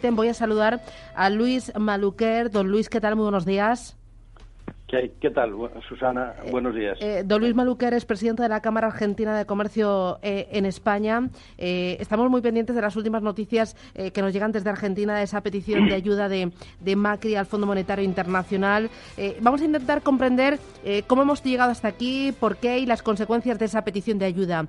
Voy a saludar a Luis Maluquer. Don Luis, ¿qué tal? Muy buenos días. ¿Qué, tal, Susana? Buenos días. Eh, don Luis Maluquer es presidente de la Cámara Argentina de Comercio eh, en España. Eh, estamos muy pendientes de las últimas noticias que nos llegan desde Argentina de esa petición de ayuda de, de Macri al Fondo Monetario Internacional. vamos a intentar comprender cómo hemos llegado hasta aquí, por qué y las consecuencias de esa petición de ayuda.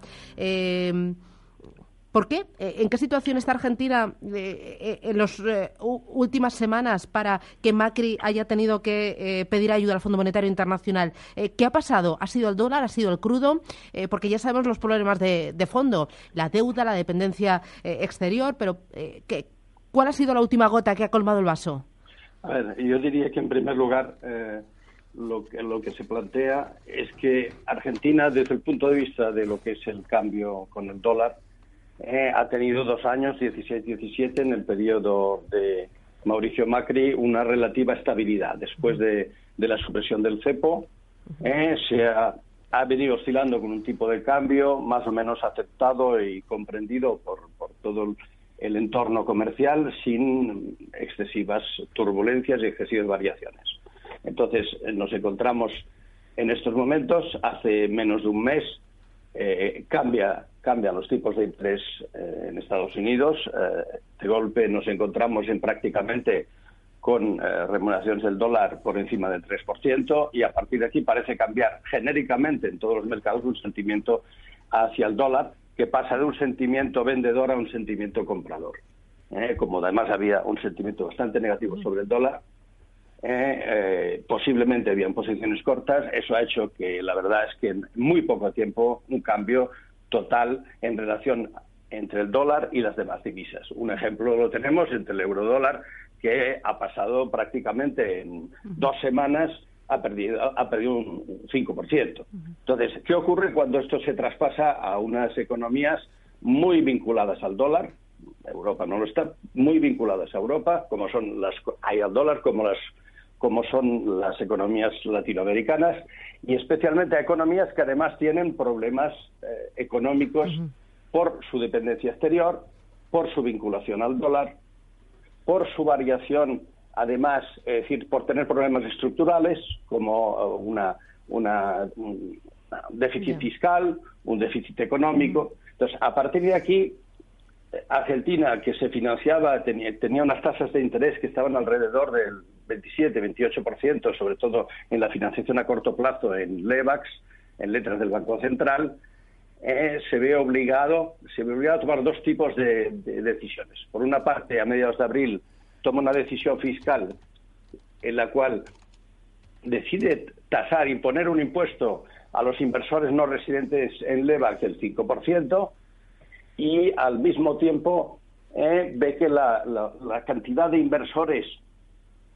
¿Por qué? Eh, ¿En qué situación está Argentina eh, eh, en las últimas semanas para que Macri haya tenido que pedir ayuda al Fondo Monetario Internacional? ¿Qué ha pasado? ¿Ha sido el dólar? ¿Ha sido el crudo? porque ya sabemos los problemas de, fondo, la deuda, la dependencia exterior, pero ¿qué, ¿cuál ha sido la última gota que ha colmado el vaso? A ver, yo diría que en primer lugar lo que, lo que se plantea es que Argentina, desde el punto de vista de lo que es el cambio con el dólar, eh, ha tenido dos años, 16-17, en el periodo de Mauricio Macri, una relativa estabilidad. Después de, la supresión del cepo, eh, se ha, venido oscilando con un tipo de cambio más o menos aceptado y comprendido por, todo el entorno comercial sin excesivas turbulencias y excesivas variaciones. Entonces, eh, nos encontramos en estos momentos, hace menos de un mes, cambia cambian los tipos de interés eh, en Estados Unidos. Eh, de golpe nos encontramos en prácticamente con eh, remuneraciones del dólar por encima del 3% y a partir de aquí parece cambiar genéricamente en todos los mercados un sentimiento hacia el dólar que pasa de un sentimiento vendedor a un sentimiento comprador. como además había un sentimiento bastante negativo sobre el dólar, posiblemente habían posiciones cortas, eso ha hecho que la verdad es que en muy poco tiempo un cambio total en relación entre el dólar y las demás divisas. Un ejemplo lo tenemos entre el euro dólar, que ha pasado prácticamente en dos semanas, ha perdido, ha perdido un 5%. Entonces, ¿qué ocurre cuando esto se traspasa a unas economías muy vinculadas al dólar? Europa no lo está, muy vinculadas a Europa, como son las, hay al dólar, como las como son las economías latinoamericanas y especialmente a economías que además tienen problemas eh, económicos por su dependencia exterior, por su vinculación al dólar, por su variación, además, es decir, por tener problemas estructurales como eh, una, una un déficit fiscal, un déficit económico. Entonces, a partir de aquí, Argentina, que se financiaba, tenía, unas tasas de interés que estaban alrededor del 27, 28%, sobre todo en la financiación a corto plazo en LEVAX, en letras del Banco Central, eh, se ve obligado, se ve obligado a tomar dos tipos de, decisiones. Por una parte, a mediados de abril toma una decisión fiscal en la cual decide tasar, imponer un impuesto a los inversores no residentes en LEVAX del 5% y al mismo tiempo eh, ve que la, cantidad de inversores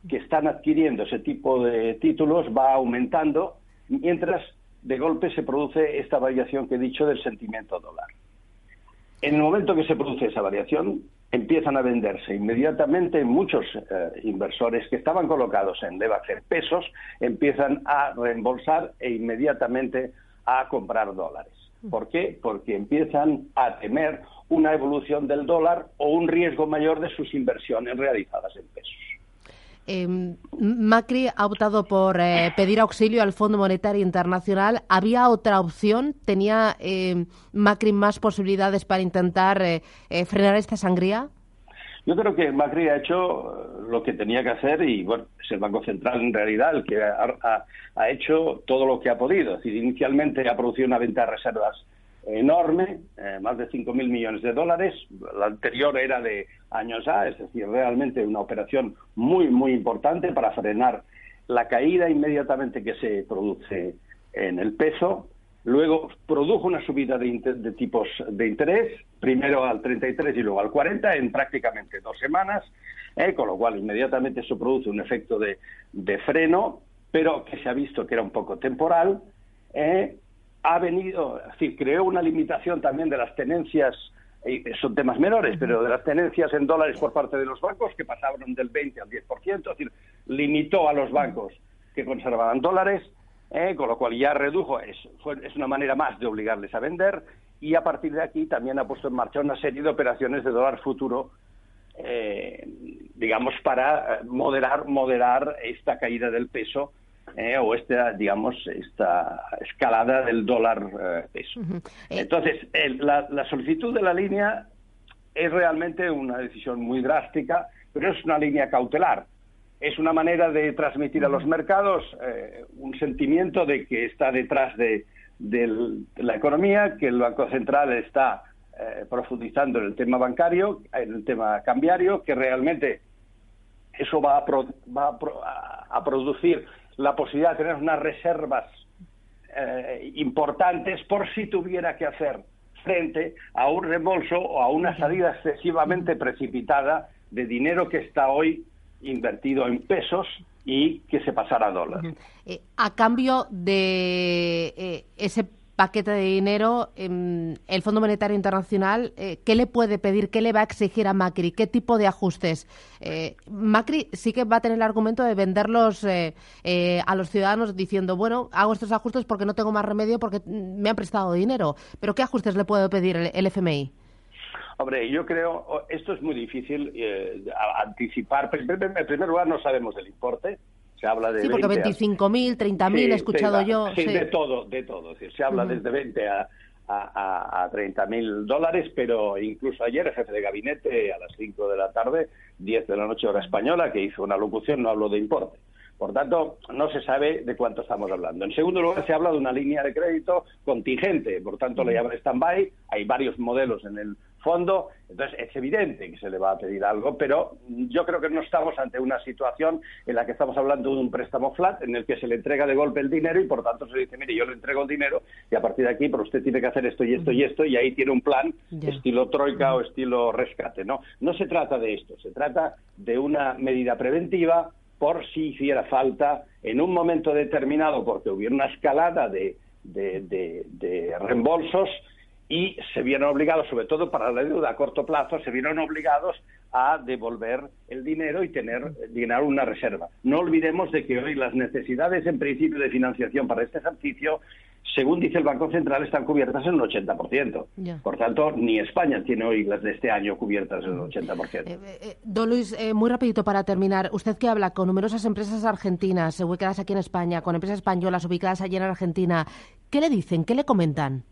que están adquiriendo ese tipo de títulos va aumentando, mientras de golpe se produce esta variación que he dicho del sentimiento dólar. En el momento que se produce esa variación, empiezan a venderse inmediatamente muchos eh, inversores que estaban colocados en hacer pesos, empiezan a reembolsar e inmediatamente a comprar dólares. ¿Por qué? Porque empiezan a temer una evolución del dólar o un riesgo mayor de sus inversiones realizadas en pesos. Em, Macri ha optado por eh, pedir auxilio al Fondo Monetario Internacional. ¿Había otra opción? ¿Tenía em, Macri más posibilidades para intentar eh, eh, frenar esta sangría? Yo creo que Macri ha hecho lo que tenía que hacer y bueno, es el Banco Central en realidad el que ha, ha hecho todo lo que ha podido. Es decir, inicialmente ha producido una venta de reservas enorme, eh, más de 5.000 millones de dólares. La anterior era de años A, es decir, realmente una operación muy, muy importante para frenar la caída inmediatamente que se produce en el peso. Luego produjo una subida de, tipos de interés, primero al 33 y luego al 40 en prácticamente dos semanas. ¿eh? con lo cual inmediatamente eso produce un efecto de, freno, pero que se ha visto que era un poco temporal. ¿eh? Ha venido, es decir, creó una limitación también de las tenencias, son temas menores, pero de las tenencias en dólares por parte de los bancos, que pasaron del 20 al 10%, es decir, limitó a los bancos que conservaban dólares, ¿eh? con lo cual ya redujo, es, es una manera más de obligarles a vender, y a partir de aquí también ha puesto en marcha una serie de operaciones de dólar futuro eh, digamos, para eh, moderar, moderar esta caída del peso eh, o esta, digamos, esta escalada del dólar peso. Entonces, la, la, solicitud de la línea es realmente una decisión muy drástica, pero es una línea cautelar. Es una manera de transmitir a los mercados un sentimiento de que está detrás de, de la economía, que el Banco Central está eh, profundizando en el tema bancario, en el tema cambiario, que realmente eso va a, va a, producir la posibilidad de tener unas reservas eh, importantes por si tuviera que hacer frente a un reembolso o a una salida excesivamente precipitada de dinero que está hoy invertido en pesos y que se pasara a dólares. Eh, a cambio de ese paquete de dinero, em, el Fondo Monetario Internacional, eh, ¿qué le puede pedir? ¿Qué le va a exigir a Macri? ¿Qué tipo de ajustes? Eh, Macri sí que va a tener el argumento de venderlos eh, a los ciudadanos diciendo, bueno, hago estos ajustes porque no tengo más remedio porque me han prestado dinero. Pero ¿qué ajustes le puede pedir el, FMI? Hombre, yo creo, esto es muy difícil anticipar. En primer lugar, no sabemos el importe se habla de sí, porque 25.000, 30.000 he escuchado yo. Sí, de todo, de todo. se habla desde 20 a, a, a 30.000 dólares, pero incluso ayer el jefe de gabinete a las 5 de la tarde, 10 de la noche hora española, que hizo una locución, no habló de importe. Por tanto, no se sabe de cuánto estamos hablando. En segundo lugar, se habla de una línea de crédito contingente, por tanto, le llaman stand-by. Hay varios modelos en el fondo. Entonces, es evidente que se le va a pedir algo, pero yo creo que no estamos ante una situación en la que estamos hablando de un préstamo flat, en el que se le entrega de golpe el dinero y por tanto se dice, mire, yo le entrego el dinero y a partir de aquí, pero usted tiene que hacer esto y esto y esto, y ahí tiene un plan estilo troika o estilo rescate. No, no se trata de esto, se trata de una medida preventiva por si hiciera falta en un momento determinado, porque hubiera una escalada de, de reembolsos, y se vieron obligados, sobre todo para la deuda a corto plazo, se vieron obligados a devolver el dinero y tener dinero una reserva. No olvidemos de que hoy las necesidades en principio de financiación para este ejercicio, según dice el Banco Central, están cubiertas en un 80%. Por tanto, ni España tiene hoy las de este año cubiertas en un 80%. Eh, eh, eh, don Luis, muy rapidito para terminar. Usted que habla con numerosas empresas argentinas ubicadas aquí en España, con empresas españolas ubicadas allí en Argentina, ¿qué le dicen? ¿Qué le comentan?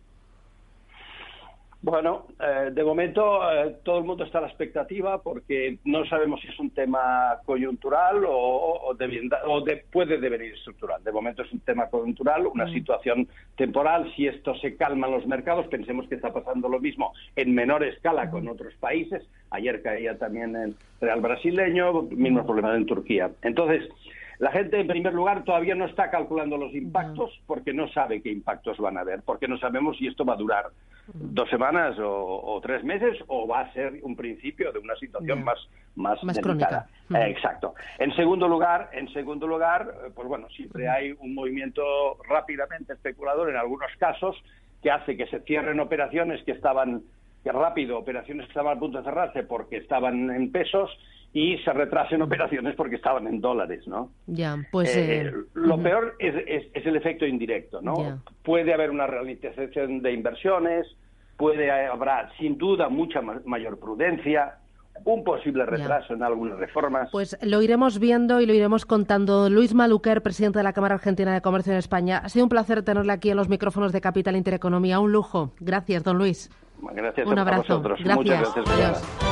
Bueno, eh, de momento eh, todo el mundo está a la expectativa porque no sabemos si es un tema coyuntural o, de, puede devenir estructural. De momento es un tema coyuntural, una mm. situación temporal. Si esto se calma en los mercados, pensemos que está pasando lo mismo en menor escala con otros países. Ayer caía también el real brasileño, mismo problema en Turquía. Entonces, la gente, en primer lugar, todavía no está calculando los impactos porque no sabe qué impactos van a haber, porque no sabemos si esto va a durar dos semanas o, tres meses o va a ser un principio de una situación más más, más crónica. Eh, exacto. En segundo lugar, en segundo lugar, eh, pues bueno, siempre hay un movimiento rápidamente especulador en algunos casos que hace que se cierren operaciones que estaban que rápido, operaciones que estaban a punto de cerrarse porque estaban en pesos y se retrasen operaciones porque estaban en dólares, ¿no? Ya, pues... Eh, eh, lo peor es, es, el efecto indirecto, ¿no? Puede haber una realización de inversiones, puede habrá sin duda mucha mayor prudencia, un posible retraso en algunas reformas. Pues lo iremos viendo y lo iremos contando. Luis Maluquer, presidente de la Cámara Argentina de Comercio en España. Ha sido un placer tenerle aquí en los micrófonos de Capital Intereconomía. Un lujo. Gracias, don Luis. Gracias un abrazo. a vosotros. Muchas gracias.